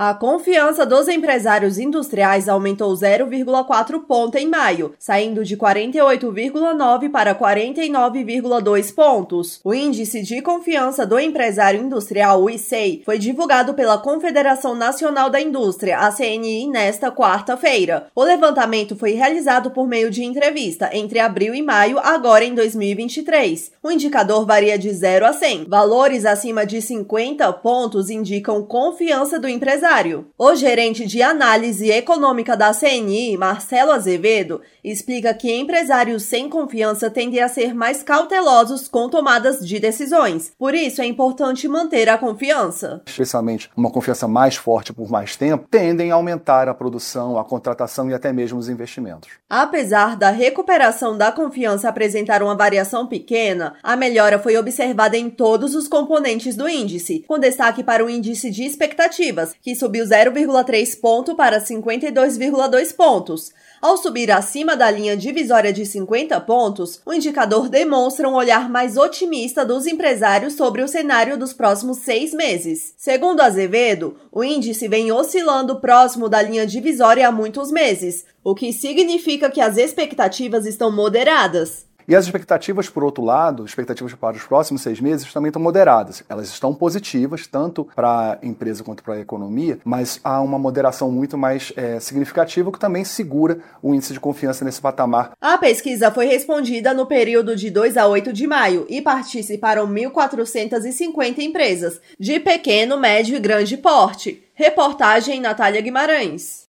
A confiança dos empresários industriais aumentou 0,4 ponto em maio, saindo de 48,9 para 49,2 pontos. O índice de confiança do empresário industrial, o ICEI, foi divulgado pela Confederação Nacional da Indústria, a CNI, nesta quarta-feira. O levantamento foi realizado por meio de entrevista entre abril e maio, agora em 2023. O indicador varia de 0 a 100. Valores acima de 50 pontos indicam confiança do empresário empresário. O gerente de análise econômica da CNI, Marcelo Azevedo, explica que empresários sem confiança tendem a ser mais cautelosos com tomadas de decisões. Por isso é importante manter a confiança. Especialmente uma confiança mais forte por mais tempo, tendem a aumentar a produção, a contratação e até mesmo os investimentos. Apesar da recuperação da confiança apresentar uma variação pequena, a melhora foi observada em todos os componentes do índice, com destaque para o índice de expectativas, que subiu 0,3 ponto para 52,2 pontos. Ao subir acima da linha divisória de 50 pontos, o indicador demonstra um olhar mais otimista dos empresários sobre o cenário dos próximos seis meses. Segundo Azevedo, o índice vem oscilando próximo da linha divisória há muitos meses, o que significa que as expectativas estão moderadas. E as expectativas, por outro lado, expectativas para os próximos seis meses também estão moderadas. Elas estão positivas, tanto para a empresa quanto para a economia, mas há uma moderação muito mais é, significativa que também segura o índice de confiança nesse patamar. A pesquisa foi respondida no período de 2 a 8 de maio e participaram 1.450 empresas, de pequeno, médio e grande porte. Reportagem Natália Guimarães.